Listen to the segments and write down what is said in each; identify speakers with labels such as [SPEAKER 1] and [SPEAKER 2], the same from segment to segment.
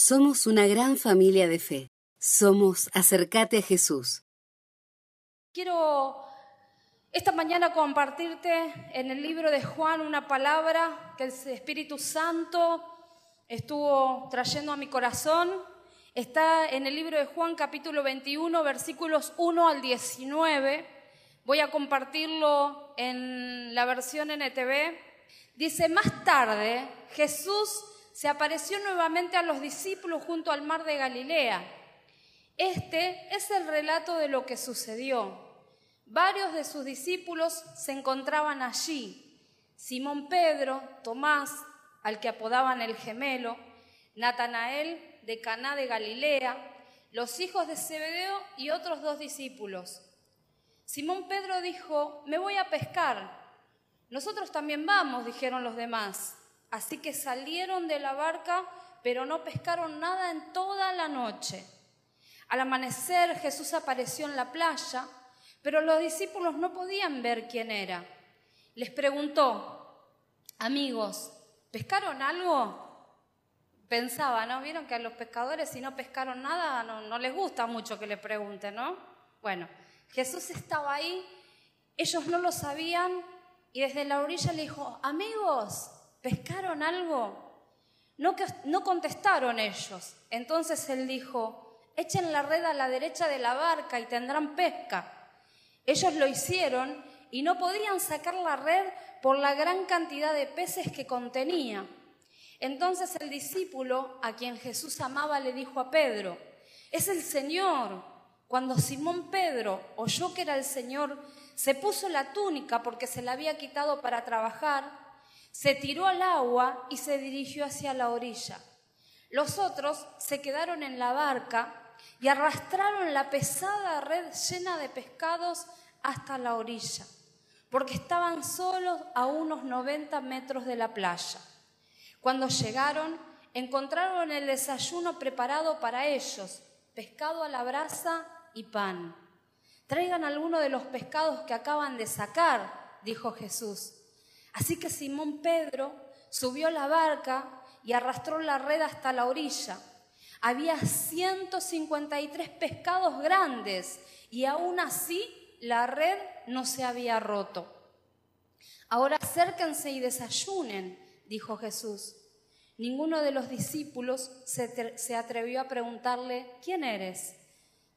[SPEAKER 1] Somos una gran familia de fe. Somos Acercate a Jesús.
[SPEAKER 2] Quiero esta mañana compartirte en el libro de Juan una palabra que el Espíritu Santo estuvo trayendo a mi corazón. Está en el libro de Juan capítulo 21 versículos 1 al 19. Voy a compartirlo en la versión NTV. Dice, más tarde Jesús se apareció nuevamente a los discípulos junto al mar de Galilea. Este es el relato de lo que sucedió. Varios de sus discípulos se encontraban allí. Simón Pedro, Tomás, al que apodaban el gemelo, Natanael de Caná de Galilea, los hijos de Zebedeo y otros dos discípulos. Simón Pedro dijo, me voy a pescar. Nosotros también vamos, dijeron los demás. Así que salieron de la barca, pero no pescaron nada en toda la noche. Al amanecer Jesús apareció en la playa, pero los discípulos no podían ver quién era. Les preguntó, amigos, ¿pescaron algo? Pensaba, ¿no? Vieron que a los pescadores si no pescaron nada no, no les gusta mucho que le pregunten, ¿no? Bueno, Jesús estaba ahí, ellos no lo sabían y desde la orilla le dijo, amigos, ¿pescaron algo? No, contestaron ellos. Entonces él dijo, echen la red a la derecha de la barca y tendrán pesca. Ellos lo hicieron y no podían sacar la red por la gran cantidad de peces que contenía. Entonces el discípulo, a quien Jesús amaba, le dijo a Pedro, es el Señor. Cuando Simón Pedro oyó que era el Señor, se puso la túnica porque se la había quitado para trabajar se tiró al agua y se dirigió hacia la orilla. Los otros se quedaron en la barca y arrastraron la pesada red llena de pescados hasta la orilla, porque estaban solos a unos 90 metros de la playa. Cuando llegaron, encontraron el desayuno preparado para ellos, pescado a la brasa y pan. Traigan alguno de los pescados que acaban de sacar, dijo Jesús. Así que Simón Pedro subió la barca y arrastró la red hasta la orilla. Había 153 pescados grandes y aún así la red no se había roto. Ahora acérquense y desayunen, dijo Jesús. Ninguno de los discípulos se, atrevió a preguntarle, ¿quién eres?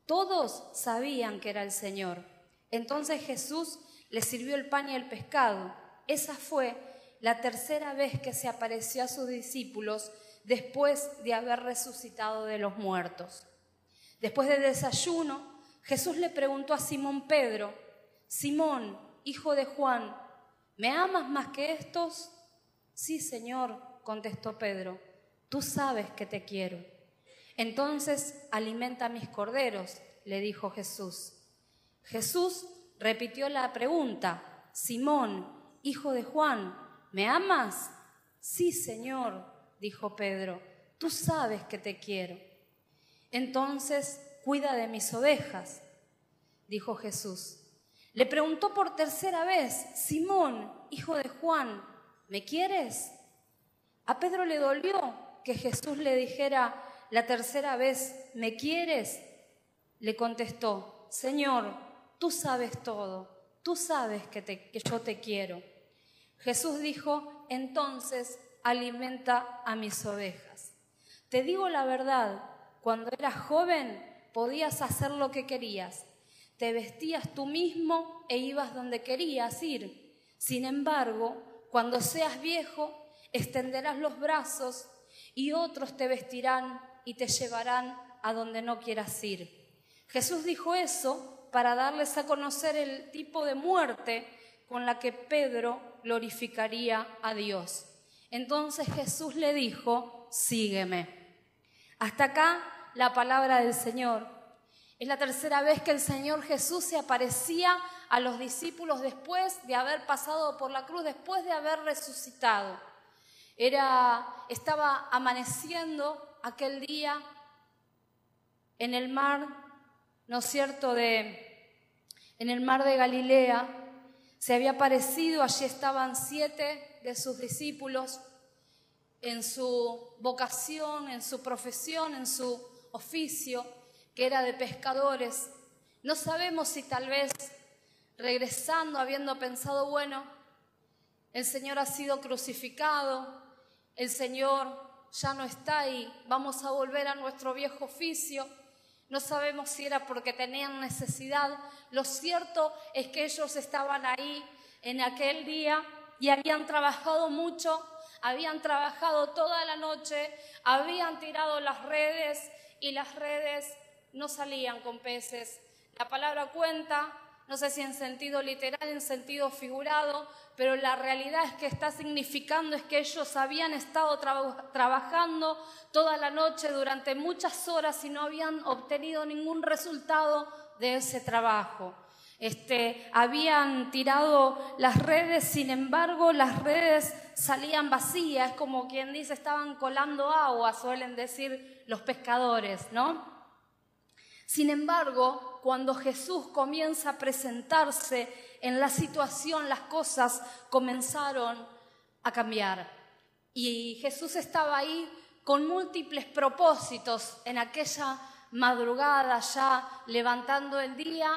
[SPEAKER 2] Todos sabían que era el Señor. Entonces Jesús les sirvió el pan y el pescado. Esa fue la tercera vez que se apareció a sus discípulos después de haber resucitado de los muertos. Después del desayuno, Jesús le preguntó a Simón Pedro, Simón, hijo de Juan, ¿me amas más que estos? Sí, Señor, contestó Pedro, tú sabes que te quiero. Entonces alimenta a mis corderos, le dijo Jesús. Jesús repitió la pregunta, Simón, hijo de Juan, ¿me amas? Sí, Señor, dijo Pedro, tú sabes que te quiero. Entonces, cuida de mis ovejas, dijo Jesús. Le preguntó por tercera vez, Simón, hijo de Juan, ¿me quieres? A Pedro le dolió que Jesús le dijera la tercera vez, ¿me quieres? Le contestó, Señor, tú sabes todo, tú sabes que, yo te quiero. Jesús dijo, entonces alimenta a mis ovejas. Te digo la verdad, cuando eras joven podías hacer lo que querías, te vestías tú mismo e ibas donde querías ir. Sin embargo, cuando seas viejo, extenderás los brazos y otros te vestirán y te llevarán a donde no quieras ir. Jesús dijo eso para darles a conocer el tipo de muerte con la que Pedro glorificaría a Dios. Entonces Jesús le dijo, sígueme. Hasta acá la palabra del Señor. Es la tercera vez que el Señor Jesús se aparecía a los discípulos después de haber pasado por la cruz, después de haber resucitado. Era, estaba amaneciendo aquel día en el mar, ¿no es cierto?, de, en el mar de Galilea, se había aparecido, allí estaban siete de sus discípulos en su vocación, en su profesión, en su oficio, que era de pescadores. No sabemos si tal vez regresando, habiendo pensado, bueno, el Señor ha sido crucificado, el Señor ya no está ahí, vamos a volver a nuestro viejo oficio. No sabemos si era porque tenían necesidad. Lo cierto es que ellos estaban ahí en aquel día y habían trabajado mucho, habían trabajado toda la noche, habían tirado las redes y las redes no salían con peces. La palabra cuenta, no sé si en sentido literal, en sentido figurado, pero la realidad es que está significando es que ellos habían estado trabajando toda la noche durante muchas horas y no habían obtenido ningún resultado de ese trabajo. Este, habían tirado las redes, sin embargo, las redes salían vacías, como quien dice, estaban colando agua, suelen decir los pescadores, ¿no? Sin embargo, cuando Jesús comienza a presentarse en la situación, las cosas comenzaron a cambiar. Y Jesús estaba ahí con múltiples propósitos en aquella madrugada ya levantando el día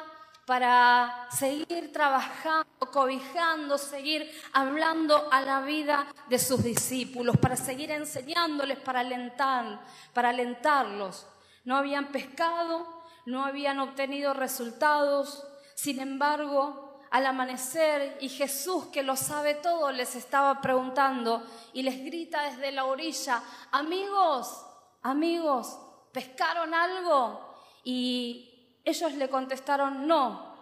[SPEAKER 2] para seguir trabajando, cobijando, seguir hablando a la vida de sus discípulos, para seguir enseñándoles, para alentar, para alentarlos. No habían pescado, no habían obtenido resultados, sin embargo, al amanecer y Jesús, que lo sabe todo, les estaba preguntando y les grita desde la orilla, amigos, amigos, ¿pescaron algo? Y ellos le contestaron, no,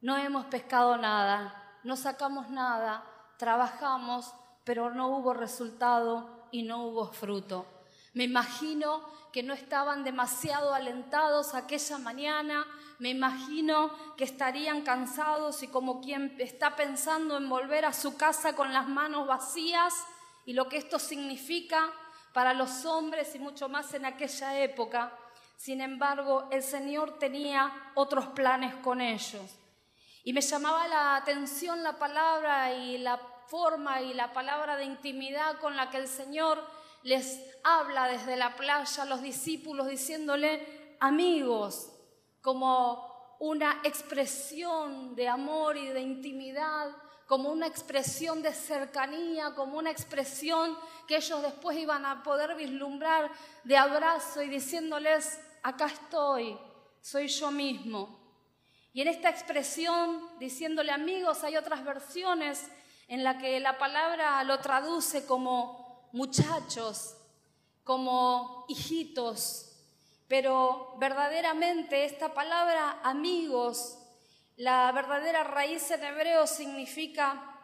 [SPEAKER 2] no hemos pescado nada, no sacamos nada, trabajamos, pero no hubo resultado y no hubo fruto. Me imagino que no estaban demasiado alentados aquella mañana, me imagino que estarían cansados y como quien está pensando en volver a su casa con las manos vacías y lo que esto significa para los hombres y mucho más en aquella época. Sin embargo, el Señor tenía otros planes con ellos. Y me llamaba la atención la palabra y la forma y la palabra de intimidad con la que el Señor les habla desde la playa a los discípulos diciéndole amigos, como una expresión de amor y de intimidad, como una expresión de cercanía, como una expresión que ellos después iban a poder vislumbrar de abrazo y diciéndoles acá estoy, soy yo mismo. Y en esta expresión, diciéndole amigos, hay otras versiones en la que la palabra lo traduce como muchachos, como hijitos, pero verdaderamente esta palabra amigos, la verdadera raíz en hebreo significa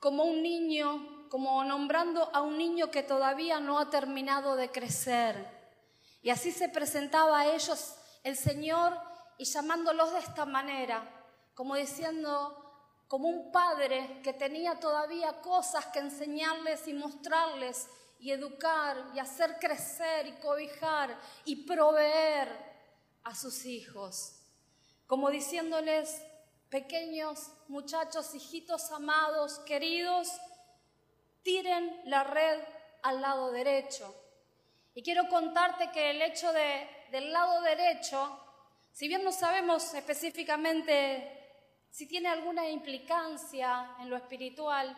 [SPEAKER 2] como un niño, como nombrando a un niño que todavía no ha terminado de crecer. Y así se presentaba a ellos el Señor y llamándolos de esta manera, como diciendo, como un padre que tenía todavía cosas que enseñarles y mostrarles y educar y hacer crecer y cobijar y proveer a sus hijos, como diciéndoles, pequeños muchachos, hijitos amados, queridos, tiren la red al lado derecho y quiero contarte que el hecho de, del lado derecho, si bien no sabemos específicamente si tiene alguna implicancia en lo espiritual,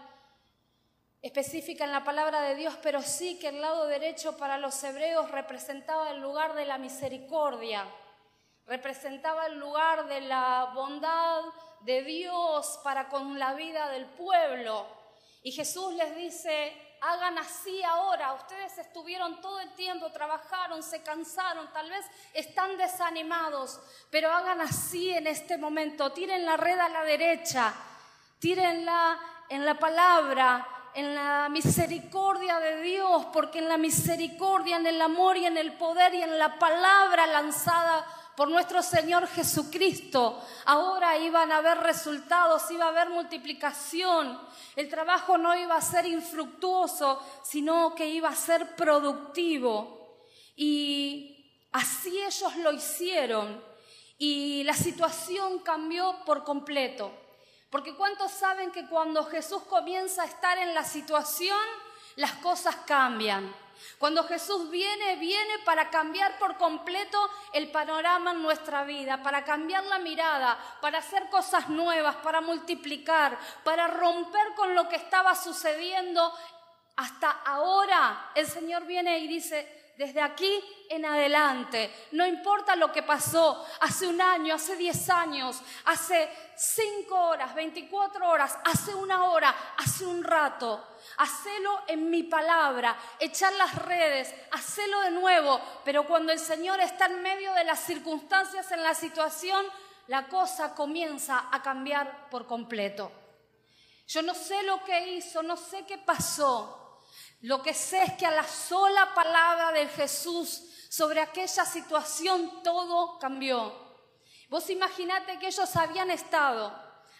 [SPEAKER 2] específica en la palabra de Dios, pero sí que el lado derecho para los hebreos representaba el lugar de la misericordia, representaba el lugar de la bondad de Dios para con la vida del pueblo. Y Jesús les dice, hagan así ahora. Ustedes estuvieron todo el tiempo, trabajaron, se cansaron, tal vez están desanimados, pero hagan así en este momento. Tiren la red a la derecha, tírenla en la palabra, en la misericordia de Dios, porque en la misericordia, en el amor y en el poder y en la palabra lanzada por nuestro Señor Jesucristo. Ahora iban a haber resultados, iba a haber multiplicación. El trabajo no iba a ser infructuoso, sino que iba a ser productivo. Y así ellos lo hicieron. Y la situación cambió por completo. Porque ¿cuántos saben que cuando Jesús comienza a estar en la situación, las cosas cambian. Cuando Jesús viene, viene para cambiar por completo el panorama en nuestra vida, para cambiar la mirada, para hacer cosas nuevas, para multiplicar, para romper con lo que estaba sucediendo. Hasta ahora el Señor viene y dice, desde aquí en adelante. No importa lo que pasó hace un año, hace 10 años, hace 5 horas, 24 horas, hace una hora, hace un rato. Hacelo en mi palabra, echar las redes, hacelo de nuevo. Pero cuando el Señor está en medio de las circunstancias, en la situación, la cosa comienza a cambiar por completo. Yo no sé lo que hizo, no sé qué pasó, lo que sé es que a la sola palabra de Jesús sobre aquella situación todo cambió. Vos imaginate que ellos habían estado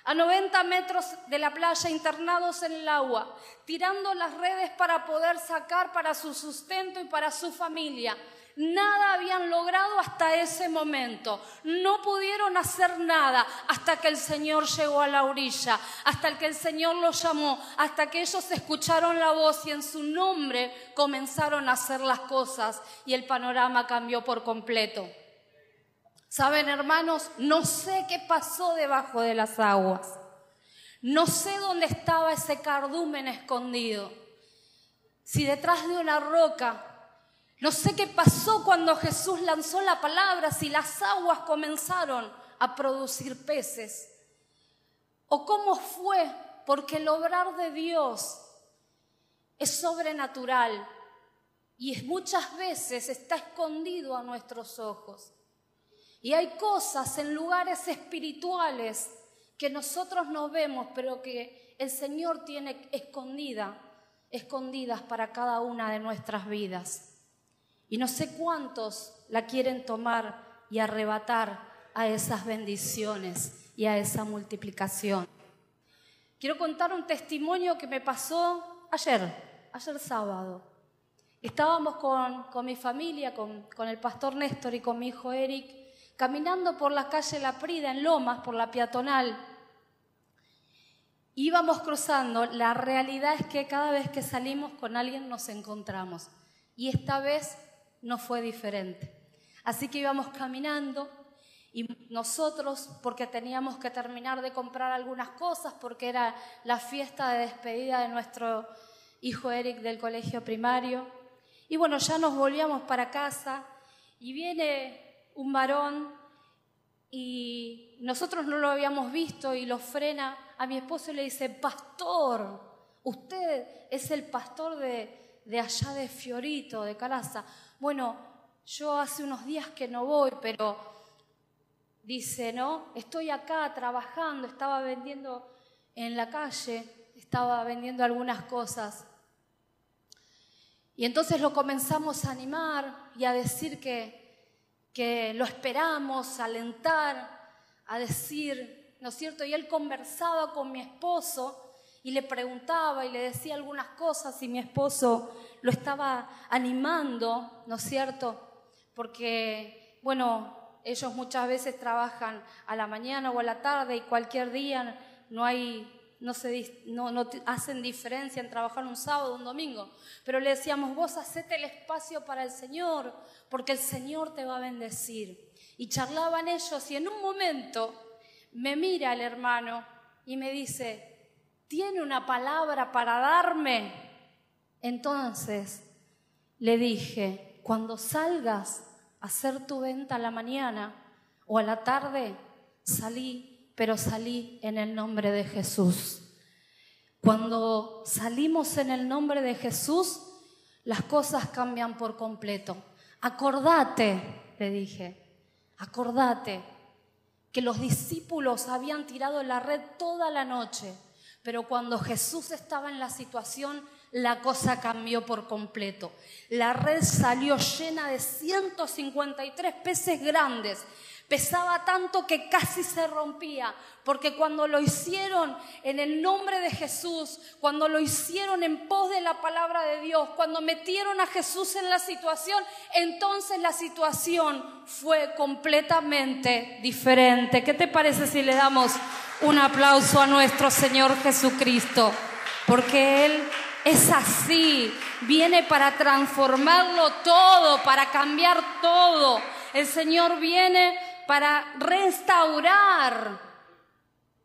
[SPEAKER 2] a 90 metros de la playa internados en el agua, tirando las redes para poder sacar para su sustento y para su familia. Nada habían logrado hasta ese momento. No pudieron hacer nada hasta que el Señor llegó a la orilla, hasta que el Señor los llamó, hasta que ellos escucharon la voz y en su nombre comenzaron a hacer las cosas y el panorama cambió por completo. Saben, hermanos, no sé qué pasó debajo de las aguas. No sé dónde estaba ese cardumen escondido. Si detrás de una roca no sé qué pasó cuando Jesús lanzó la palabra, si las aguas comenzaron a producir peces. O cómo fue, porque el obrar de Dios es sobrenatural y muchas veces está escondido a nuestros ojos. Y hay cosas en lugares espirituales que nosotros no vemos, pero que el Señor tiene escondida, escondidas para cada una de nuestras vidas. Y no sé cuántos la quieren tomar y arrebatar a esas bendiciones y a esa multiplicación. Quiero contar un testimonio que me pasó ayer, ayer sábado. Estábamos con, mi familia, con, con, el pastor Néstor y con mi hijo Eric, caminando por la calle La Prida en Lomas, por la peatonal. Íbamos cruzando, la realidad es que cada vez que salimos con alguien nos encontramos. Y esta vez no fue diferente. Así que íbamos caminando y nosotros, porque teníamos que terminar de comprar algunas cosas, porque era la fiesta de despedida de nuestro hijo Eric del colegio primario, y bueno, ya nos volvíamos para casa y viene un varón y nosotros no lo habíamos visto y lo frena a mi esposo y le dice, pastor, usted es el pastor de, de allá de Fiorito, de Calaza bueno, yo hace unos días que no voy, pero dice, ¿no? Estoy acá trabajando, estaba vendiendo en la calle, estaba vendiendo algunas cosas. Y entonces lo comenzamos a animar y a decir que, que lo esperamos, a alentar, a decir, ¿no es cierto? Y él conversaba con mi esposo y le preguntaba y le decía algunas cosas y mi esposo lo estaba animando, ¿no es cierto? Porque, bueno, ellos muchas veces trabajan a la mañana o a la tarde y cualquier día no hay no, se, no, no, hacen diferencia en trabajar un sábado o un domingo. Pero le decíamos, vos hacete el espacio para el Señor, porque el Señor te va a bendecir. Y charlaban ellos y en un momento me mira el hermano y me dice, ¿tiene una palabra para darme? Entonces le dije, cuando salgas a hacer tu venta a la mañana o a la tarde, salí, pero salí en el nombre de Jesús. Cuando salimos en el nombre de Jesús, las cosas cambian por completo. Acordate, le dije, acordate que los discípulos habían tirado la red toda la noche pero cuando Jesús estaba en la situación, la cosa cambió por completo. La red salió llena de 153 peces grandes. Pesaba tanto que casi se rompía, porque cuando lo hicieron en el nombre de Jesús, cuando lo hicieron en pos de la palabra de Dios, cuando metieron a Jesús en la situación, entonces la situación fue completamente diferente. ¿Qué te parece si le damos un aplauso a nuestro Señor Jesucristo, porque Él es así. Viene para transformarlo todo, para cambiar todo. El Señor viene para restaurar.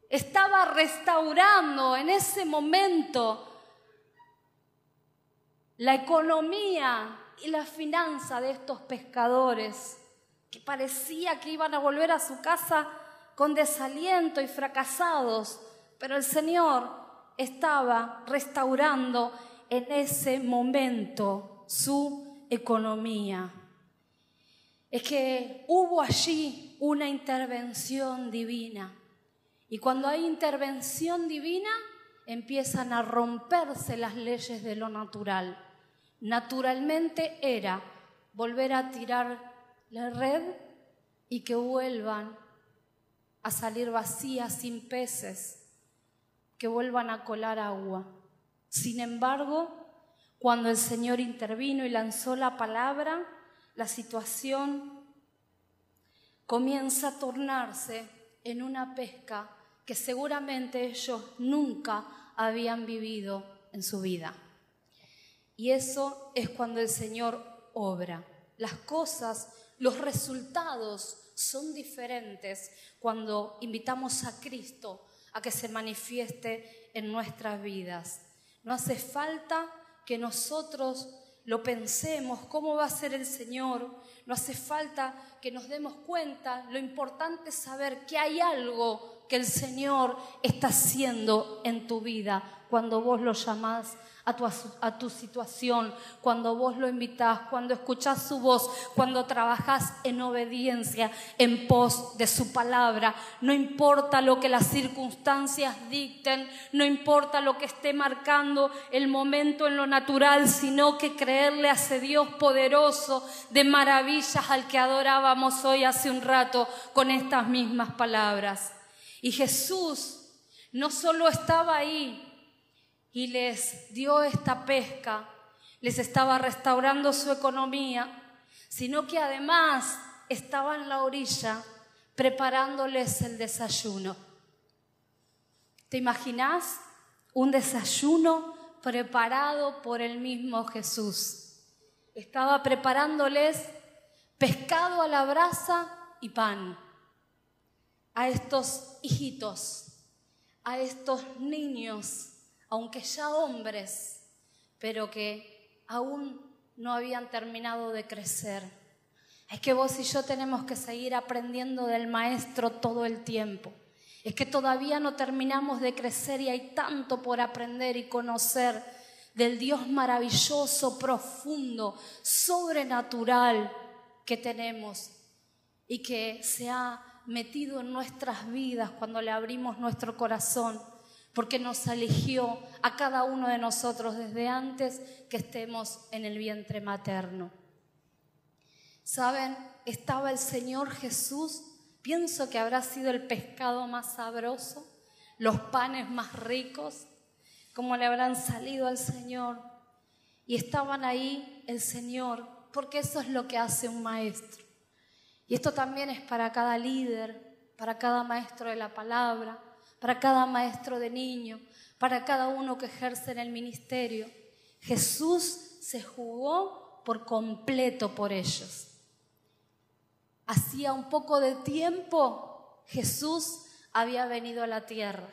[SPEAKER 2] Estaba restaurando en ese momento la economía y la finanza de estos pescadores que parecía que iban a volver a su casa con desaliento y fracasados, pero el Señor estaba restaurando en ese momento su economía. Es que hubo allí una intervención divina. Y cuando hay intervención divina, empiezan a romperse las leyes de lo natural. Naturalmente era volver a tirar la red y que vuelvan a salir vacías sin peces, que vuelvan a colar agua. Sin embargo, cuando el Señor intervino y lanzó la palabra, la situación comienza a tornarse en una pesca que seguramente ellos nunca habían vivido en su vida. Y eso es cuando el Señor obra. Las cosas los resultados son diferentes cuando invitamos a Cristo a que se manifieste en nuestras vidas. No hace falta que nosotros lo pensemos, cómo va a ser el Señor. No hace falta que nos demos cuenta. Lo importante es saber que hay algo que el Señor está haciendo en tu vida cuando vos lo llamás a tu, situación, cuando vos lo invitás, cuando escuchás su voz, cuando trabajás en obediencia, en pos de su palabra. No importa lo que las circunstancias dicten, no importa lo que esté marcando el momento en lo natural, sino que creerle a ese Dios poderoso de maravillas al que adorábamos hoy hace un rato con estas mismas palabras. Y Jesús no solo estaba ahí y les dio esta pesca, les estaba restaurando su economía, sino que además estaba en la orilla preparándoles el desayuno. ¿Te imaginas un desayuno preparado por el mismo Jesús? Estaba preparándoles pescado a la brasa y pan a estos hijitos, a estos niños aunque ya hombres, pero que aún no habían terminado de crecer. Es que vos y yo tenemos que seguir aprendiendo del Maestro todo el tiempo. Es que todavía no terminamos de crecer y hay tanto por aprender y conocer del Dios maravilloso, profundo, sobrenatural que tenemos y que se ha metido en nuestras vidas cuando le abrimos nuestro corazón porque nos eligió a cada uno de nosotros desde antes que estemos en el vientre materno. ¿Saben? Estaba el Señor Jesús, pienso que habrá sido el pescado más sabroso, los panes más ricos, como le habrán salido al Señor. Y estaban ahí el Señor, porque eso es lo que hace un maestro. Y esto también es para cada líder, para cada maestro de la palabra, para cada maestro de niño, para cada uno que ejerce en el ministerio. Jesús se jugó por completo por ellos. Hacía un poco de tiempo Jesús había venido a la tierra.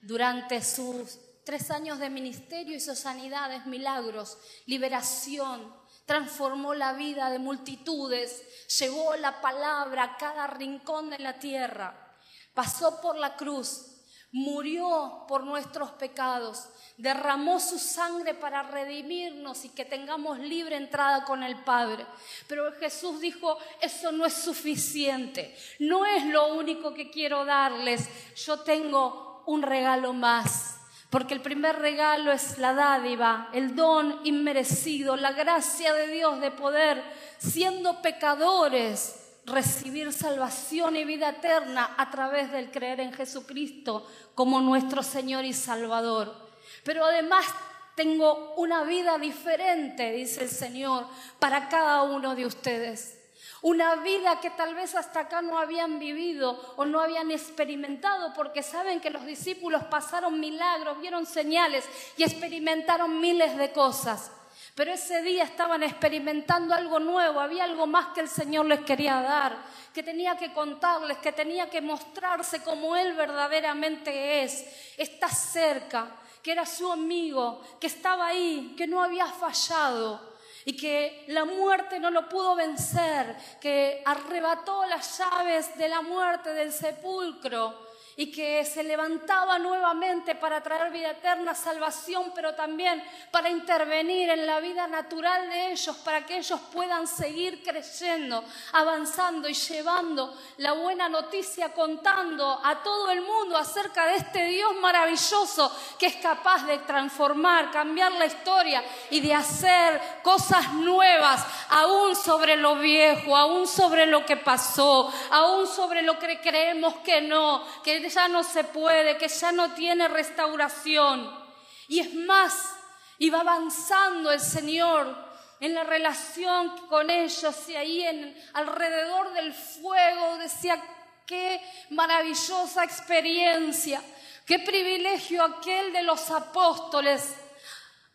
[SPEAKER 2] Durante sus tres años de ministerio hizo sanidades, milagros, liberación, transformó la vida de multitudes, llevó la palabra a cada rincón de la tierra, pasó por la cruz, murió por nuestros pecados, derramó su sangre para redimirnos y que tengamos libre entrada con el Padre. Pero Jesús dijo, eso no es suficiente, no es lo único que quiero darles, yo tengo un regalo más. Porque el primer regalo es la dádiva, el don inmerecido, la gracia de Dios de poder, siendo pecadores, recibir salvación y vida eterna a través del creer en Jesucristo como nuestro Señor y Salvador. Pero además tengo una vida diferente, dice el Señor, para cada uno de ustedes. Una vida que tal vez hasta acá no habían vivido o no habían experimentado, porque saben que los discípulos pasaron milagros, vieron señales y experimentaron miles de cosas. Pero ese día estaban experimentando algo nuevo, había algo más que el Señor les quería dar, que tenía que contarles, que tenía que mostrarse como Él verdaderamente es. Está cerca, que era su amigo, que estaba ahí, que no había fallado y que la muerte no lo pudo vencer, que arrebató las llaves de la muerte del sepulcro y que se levantaba nuevamente para traer vida eterna, salvación, pero también para intervenir en la vida natural de ellos, para que ellos puedan seguir creciendo, avanzando y llevando la buena noticia, contando a todo el mundo acerca de este Dios maravilloso que es capaz de transformar, cambiar la historia y de hacer cosas nuevas, aún sobre lo viejo, aún sobre lo que pasó, aún sobre lo que creemos que no, que ya no se puede, que ya no tiene restauración. Y es más, iba avanzando el Señor en la relación con ellos y ahí en, alrededor del fuego decía, qué maravillosa experiencia, qué privilegio aquel de los apóstoles,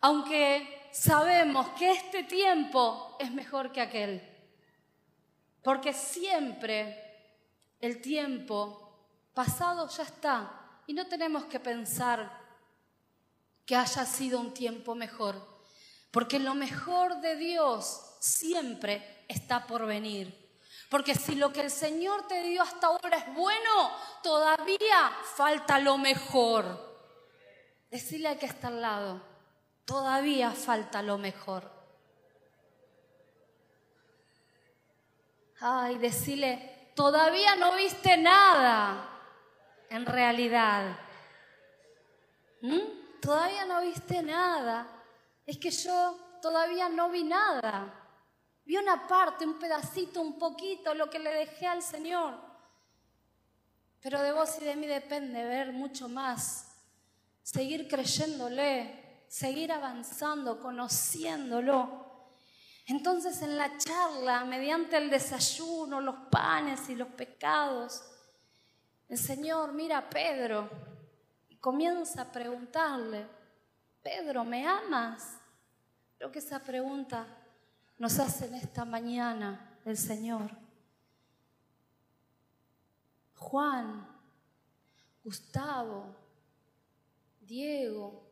[SPEAKER 2] aunque sabemos que este tiempo es mejor que aquel, porque siempre el tiempo pasado ya está y no tenemos que pensar que haya sido un tiempo mejor, porque lo mejor de Dios siempre está por venir. Porque si lo que el Señor te dio hasta ahora es bueno, todavía falta lo mejor. Decirle al que está al lado, todavía falta lo mejor. Ay, decirle, todavía no viste nada en realidad? ¿Mm? Todavía no viste nada. Es que yo todavía no vi nada. Vi una parte, un pedacito, un poquito, lo que le dejé al Señor. Pero de vos y de mí depende ver mucho más, seguir creyéndole, seguir avanzando, conociéndolo. Entonces en la charla, mediante el desayuno, los panes y los pecados, el Señor mira a Pedro y comienza a preguntarle, Pedro, ¿me amas? Creo que esa pregunta nos hace en esta mañana el Señor. Juan, Gustavo, Diego,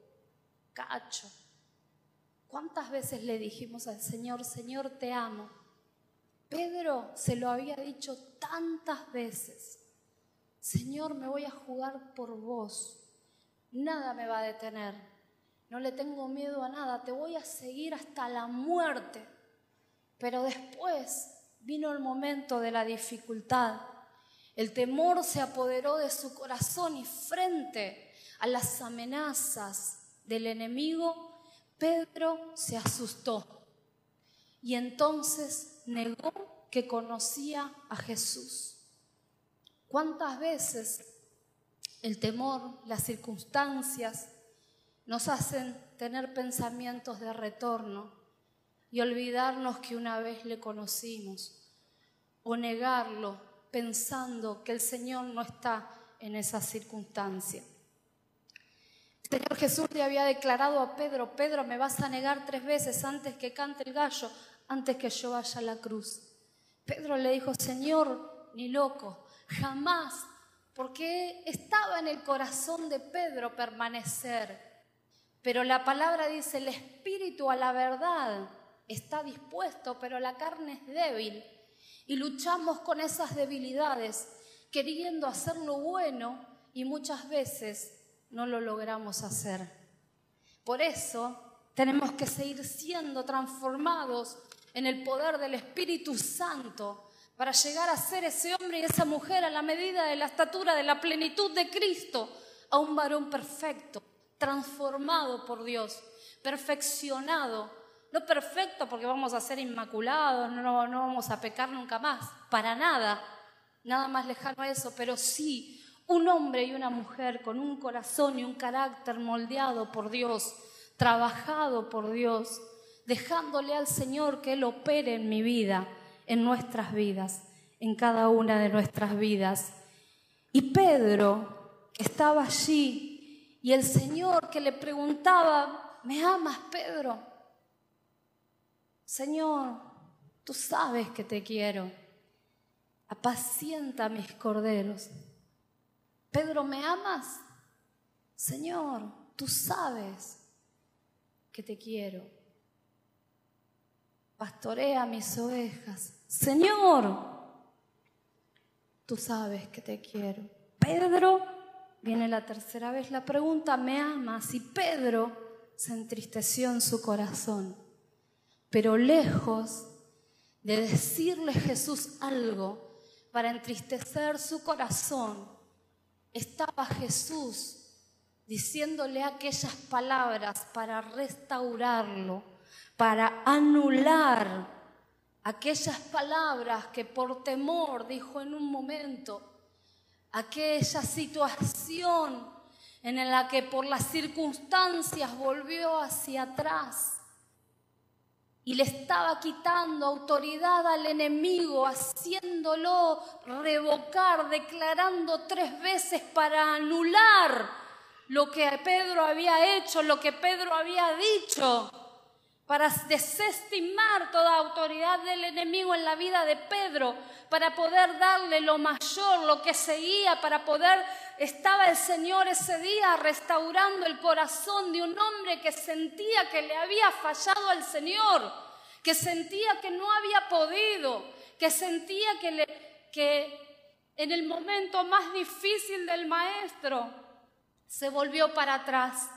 [SPEAKER 2] Cacho, ¿cuántas veces le dijimos al Señor, Señor, te amo? Pedro se lo había dicho tantas veces. Señor, me voy a jugar por vos. Nada me va a detener. No le tengo miedo a nada. Te voy a seguir hasta la muerte. Pero después vino el momento de la dificultad. El temor se apoderó de su corazón y frente a las amenazas del enemigo, Pedro se asustó y entonces negó que conocía a Jesús. ¿Cuántas veces el temor, las circunstancias nos hacen tener pensamientos de retorno y olvidarnos que una vez le conocimos o negarlo pensando que el Señor no está en esa circunstancia? El Señor Jesús le había declarado a Pedro, Pedro, me vas a negar tres veces antes que cante el gallo, antes que yo vaya a la cruz. Pedro le dijo, Señor, ni loco, jamás, porque estaba en el corazón de Pedro permanecer. Pero la palabra dice, el espíritu a la verdad está dispuesto, pero la carne es débil. Y luchamos con esas debilidades, queriendo hacer lo bueno y muchas veces no lo logramos hacer. Por eso tenemos que seguir siendo transformados en el poder del Espíritu Santo para llegar a ser ese hombre y esa mujer a la medida de la estatura de la plenitud de Cristo, a un varón perfecto, transformado por Dios, perfeccionado. No perfecto porque vamos a ser inmaculados, no, no vamos a pecar nunca más, para nada, nada más lejano a eso, pero sí un hombre y una mujer con un corazón y un carácter moldeado por Dios, trabajado por Dios, dejándole al Señor que Él opere en mi vida en nuestras vidas, en cada una de nuestras vidas. Y Pedro estaba allí y el Señor que le preguntaba, ¿me amas, Pedro? Señor, tú sabes que te quiero. Apacienta mis corderos. Pedro, ¿me amas? Señor, tú sabes que te quiero. Pastorea mis ovejas. Señor, tú sabes que te quiero. Pedro, viene la tercera vez la pregunta, ¿me amas? Y Pedro se entristeció en su corazón. Pero lejos de decirle Jesús algo para entristecer su corazón, estaba Jesús diciéndole aquellas palabras para restaurarlo, para anular aquellas palabras que por temor dijo en un momento, aquella situación en la que por las circunstancias volvió hacia atrás y le estaba quitando autoridad al enemigo, haciéndolo revocar, declarando tres veces para anular lo que Pedro había hecho, lo que Pedro había dicho, para desestimar toda autoridad del enemigo en la vida de Pedro, para poder darle lo mayor, lo que seguía, para poder estaba el Señor ese día restaurando el corazón de un hombre que sentía que le había fallado al Señor, que sentía que no había podido, que sentía que, que en el momento más difícil del maestro se volvió para atrás.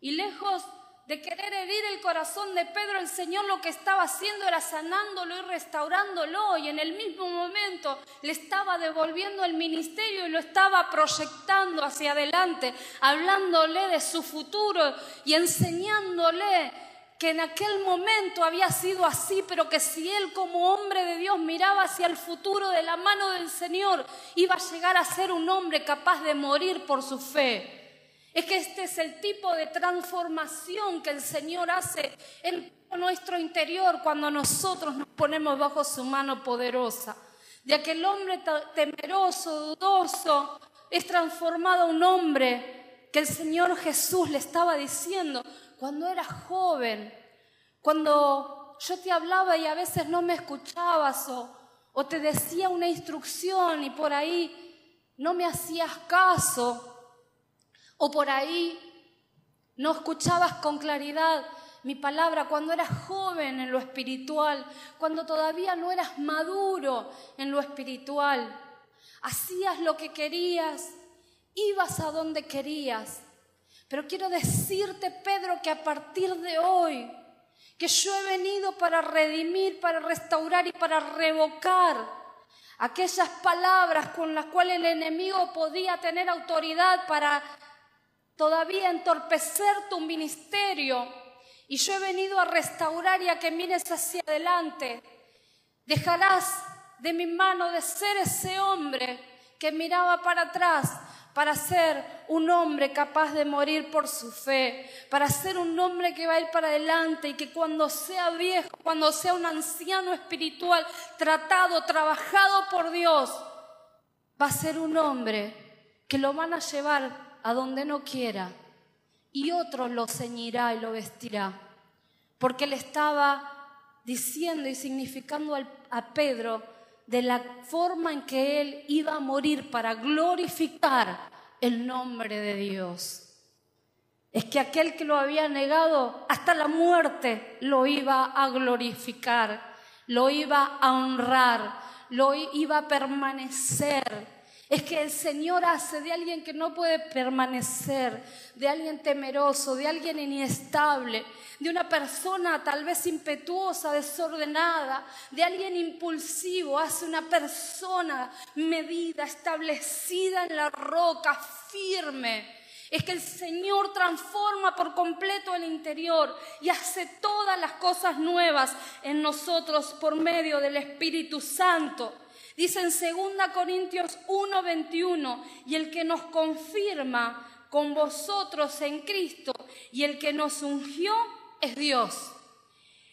[SPEAKER 2] Y lejos de querer herir el corazón de Pedro, el Señor lo que estaba haciendo era sanándolo y restaurándolo y en el mismo momento le estaba devolviendo el ministerio y lo estaba proyectando hacia adelante, hablándole de su futuro y enseñándole que en aquel momento había sido así, pero que si él como hombre de Dios miraba hacia el futuro de la mano del Señor, iba a llegar a ser un hombre capaz de morir por su fe. Es que este es el tipo de transformación que el Señor hace en nuestro interior cuando nosotros nos ponemos bajo su mano poderosa. De aquel hombre temeroso, dudoso, es transformado un hombre que el Señor Jesús le estaba diciendo cuando era joven, cuando yo te hablaba y a veces no me escuchabas o te decía una instrucción y por ahí no me hacías caso o por ahí no escuchabas con claridad mi palabra cuando eras joven en lo espiritual, cuando todavía no eras maduro en lo espiritual. Hacías lo que querías, ibas a donde querías. Pero quiero decirte, Pedro, que a partir de hoy, que yo he venido para redimir, para restaurar y para revocar aquellas palabras con las cuales el enemigo podía tener autoridad para todavía entorpecer tu ministerio. Y yo he venido a restaurar y a que mires hacia adelante. Dejarás de mi mano de ser ese hombre que miraba para atrás para ser un hombre capaz de morir por su fe, para ser un hombre que va a ir para adelante y que cuando sea viejo, cuando sea un anciano espiritual, tratado, trabajado por Dios, va a ser un hombre que lo van a llevar a donde no quiera, y otro lo ceñirá y lo vestirá, porque le estaba diciendo y significando a Pedro de la forma en que él iba a morir para glorificar el nombre de Dios. Es que aquel que lo había negado hasta la muerte lo iba a glorificar, lo iba a honrar, lo iba a permanecer es que el Señor hace de alguien que no puede permanecer, de alguien temeroso, de alguien inestable, de una persona tal vez impetuosa, desordenada, de alguien impulsivo, hace una persona medida, establecida en la roca, firme. Es que el Señor transforma por completo el interior y hace todas las cosas nuevas en nosotros por medio del Espíritu Santo. Dice en 2 Corintios 1:21, y el que nos confirma con vosotros en Cristo y el que nos ungió es Dios.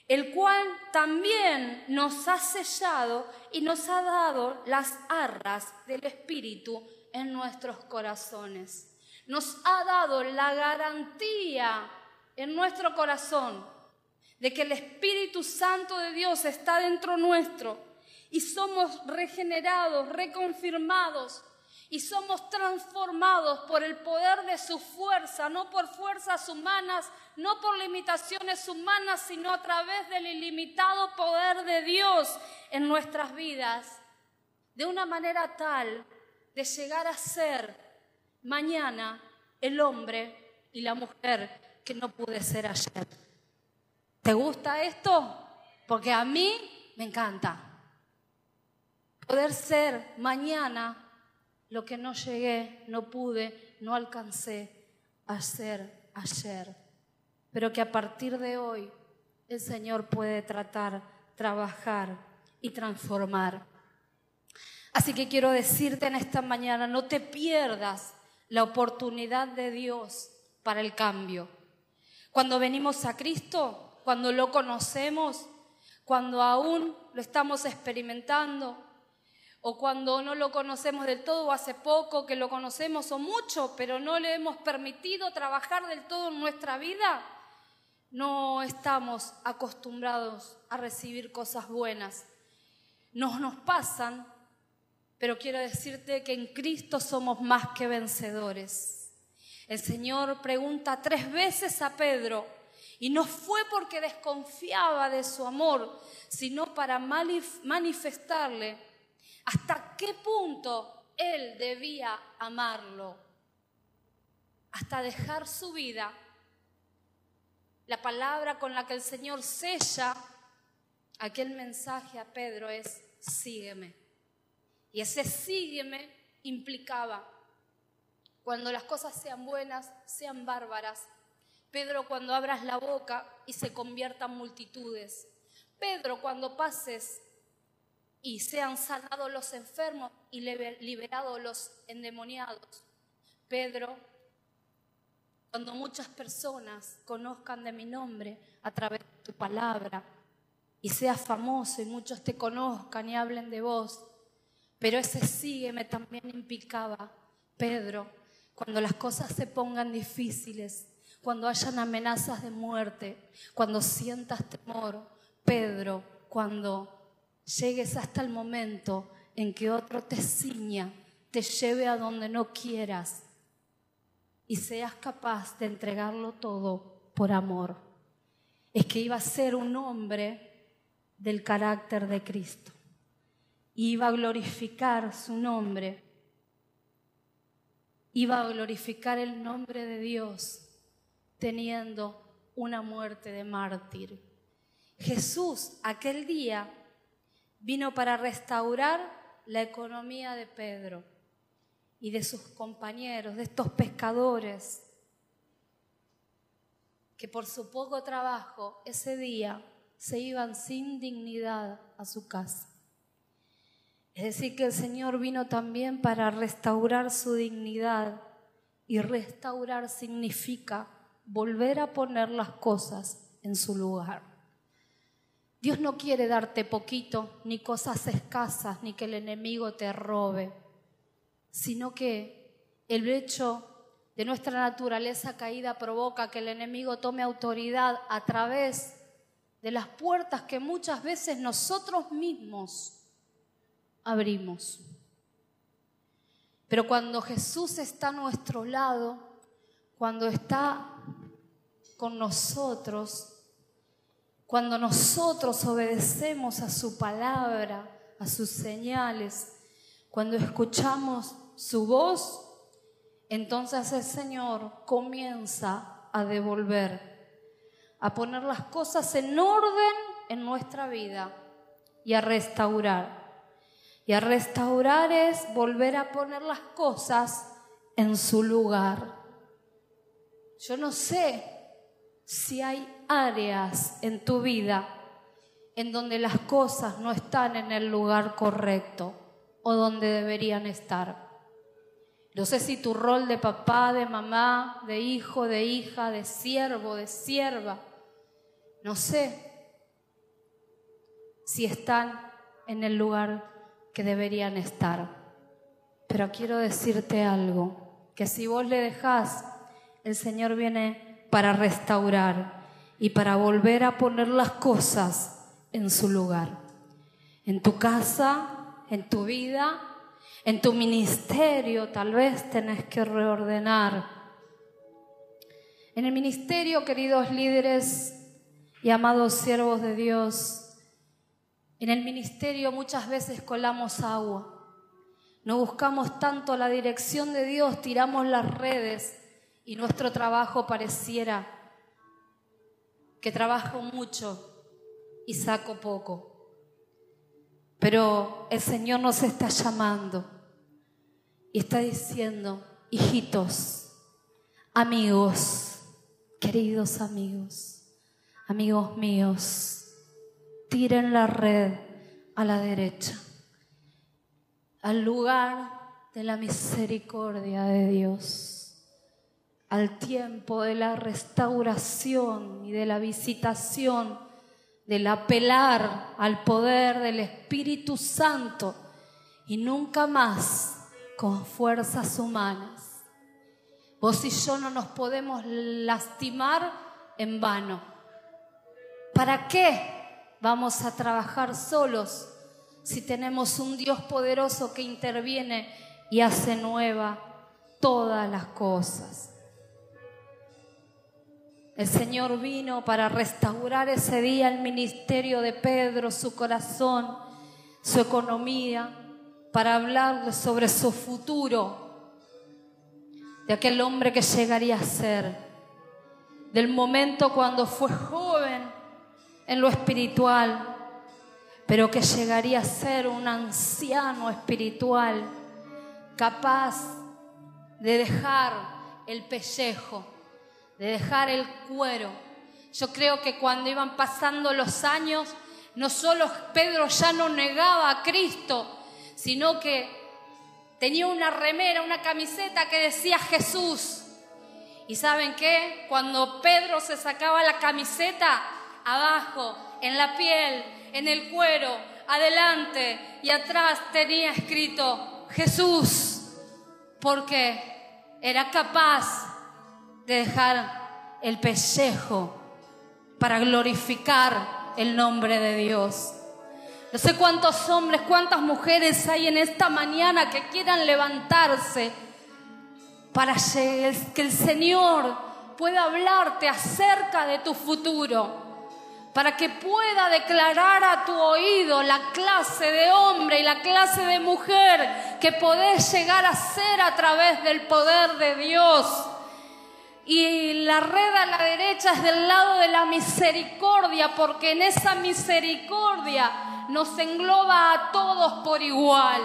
[SPEAKER 2] el cual también nos ha sellado y nos ha dado las arras del Espíritu en nuestros corazones. Nos ha dado la garantía en nuestro corazón de que el Espíritu Santo de Dios está dentro nuestro y somos regenerados, reconfirmados y somos transformados por el poder de su fuerza, no por fuerzas humanas, no por limitaciones humanas, sino a través del ilimitado poder de Dios en nuestras vidas, de una manera tal de llegar a ser mañana el hombre y la mujer que no pude ser ayer. ¿Te gusta esto? Porque a mí me encanta. Poder ser mañana lo que no llegué, no pude, no alcancé a ser ayer. Pero que a partir de hoy el Señor puede tratar, trabajar y transformar. Así que quiero decirte en esta mañana, no te pierdas la oportunidad de Dios para el cambio. Cuando venimos a Cristo, cuando lo conocemos, cuando aún lo estamos experimentando, o cuando no lo conocemos del todo, o hace poco que lo conocemos o mucho, pero no le hemos permitido trabajar del todo en nuestra vida, no estamos acostumbrados a recibir cosas buenas. Nos nos pasan, pero quiero decirte que en Cristo somos más que vencedores. El Señor pregunta tres veces a Pedro, y no fue porque desconfiaba de su amor, sino para manifestarle hasta qué punto él debía amarlo, hasta dejar su vida. La palabra con la que el Señor sella aquel mensaje a Pedro es, sígueme. Y ese sígueme implicaba, cuando las cosas sean buenas, sean bárbaras. Pedro, cuando abras la boca y se conviertan multitudes. Pedro, cuando pases y sean sanados los enfermos y liberados los endemoniados. Pedro, cuando muchas personas conozcan de mi nombre a través de tu palabra y seas famoso y muchos te conozcan y hablen de vos, pero ese sígueme también implicaba, Pedro, cuando las cosas se pongan difíciles, cuando hayan amenazas de muerte, cuando sientas temor, Pedro, cuando llegues hasta el momento en que otro te ciña, te lleve a donde no quieras y seas capaz de entregarlo todo por amor. Es que iba a ser un hombre del carácter de Cristo. Iba a glorificar su nombre. Iba a glorificar el nombre de Dios teniendo una muerte de mártir. Jesús aquel día vino para restaurar la economía de Pedro y de sus compañeros, de estos pescadores, que por su poco trabajo ese día se iban sin dignidad a su casa. Es decir, que el Señor vino también para restaurar su dignidad y restaurar significa volver a poner las cosas en su lugar. Dios no quiere darte poquito, ni cosas escasas, ni que el enemigo te robe, sino que el hecho de nuestra naturaleza caída provoca que el enemigo tome autoridad a través de las puertas que muchas veces nosotros mismos abrimos. Pero cuando Jesús está a nuestro lado, cuando está con nosotros, cuando nosotros obedecemos a su palabra, a sus señales, cuando escuchamos su voz, entonces el Señor comienza a devolver, a poner las cosas en orden en nuestra vida y a restaurar. Y a restaurar es volver a poner las cosas en su lugar. Yo no sé si hay áreas en tu vida en donde las cosas no están en el lugar correcto o donde deberían estar. No sé si tu rol de papá, de mamá, de hijo, de hija, de siervo, de sierva, no sé, si están en el lugar que deberían estar. Pero quiero decirte algo, que si vos le dejás, el Señor viene para restaurar y para volver a poner las cosas en su lugar. En tu casa, en tu vida, en tu ministerio, tal vez tenés que reordenar. En el ministerio, queridos líderes y amados siervos de Dios, en el ministerio muchas veces colamos agua. No buscamos tanto la dirección de Dios, tiramos las redes y nuestro trabajo pareciera que trabajo mucho y saco poco. Pero el Señor nos está llamando y está diciendo, hijitos, amigos, queridos amigos, amigos míos, tiren la red a la derecha, al lugar de la misericordia de Dios, al tiempo de la restauración y de la visitación del apelar al poder del Espíritu Santo y nunca más con fuerzas humanas. Vos y yo no nos podemos lastimar en vano. ¿Para qué vamos a trabajar solos si tenemos un Dios poderoso que interviene y hace nueva todas las cosas? El Señor vino para restaurar ese día el ministerio de Pedro, su corazón, su economía, para hablarle sobre su futuro, de aquel hombre que llegaría a ser, del momento cuando fue joven en lo espiritual, pero que llegaría a ser un anciano espiritual, capaz de dejar el pellejo de dejar el cuero. Yo creo que cuando iban pasando los años, no solo Pedro ya no negaba a Cristo, sino que tenía una remera, una camiseta que decía Jesús. ¿Y saben qué? Cuando Pedro se sacaba la camiseta, abajo, en la piel, en el cuero, adelante y atrás tenía escrito Jesús, porque era capaz de dejar el pellejo para glorificar el nombre de Dios. No sé cuántos hombres, cuántas mujeres hay en esta mañana que quieran levantarse para que el Señor pueda hablarte acerca de tu futuro, para que pueda declarar a tu oído la clase de hombre y la clase de mujer que podés llegar a ser a través del poder de Dios y la red a la derecha es del lado de la misericordia, porque en esa misericordia nos engloba a todos por igual.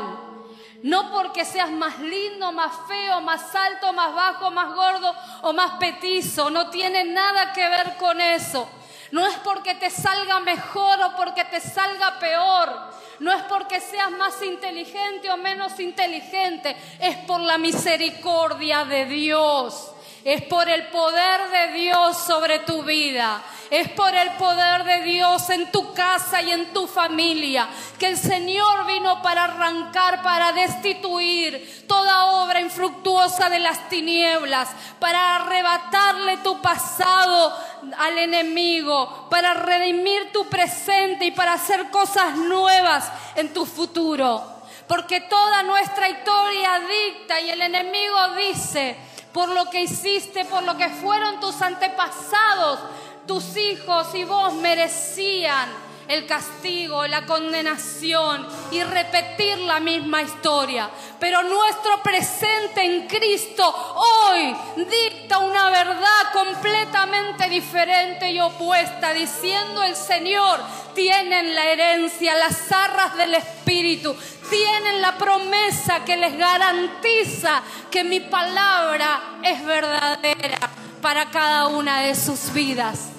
[SPEAKER 2] No porque seas más lindo, más feo, más alto, más bajo, más gordo o más petizo. No tiene nada que ver con eso. No es porque te salga mejor o porque te salga peor. No es porque seas más inteligente o menos inteligente. Es por la misericordia de Dios es por el poder de Dios sobre tu vida. Es por el poder de Dios en tu casa y en tu familia que el Señor vino para arrancar, para destituir toda obra infructuosa de las tinieblas, para arrebatarle tu pasado al enemigo, para redimir tu presente y para hacer cosas nuevas en tu futuro. Porque toda nuestra historia dicta y el enemigo dice, por lo que hiciste, por lo que fueron tus antepasados, tus hijos y vos merecían el castigo, la condenación y repetir la misma historia. Pero nuestro presente en Cristo hoy dicta una verdad completamente diferente y opuesta, diciendo el Señor, tienen la herencia, las arras del Espíritu, tienen la promesa que les garantiza que mi palabra es verdadera para cada una de sus vidas.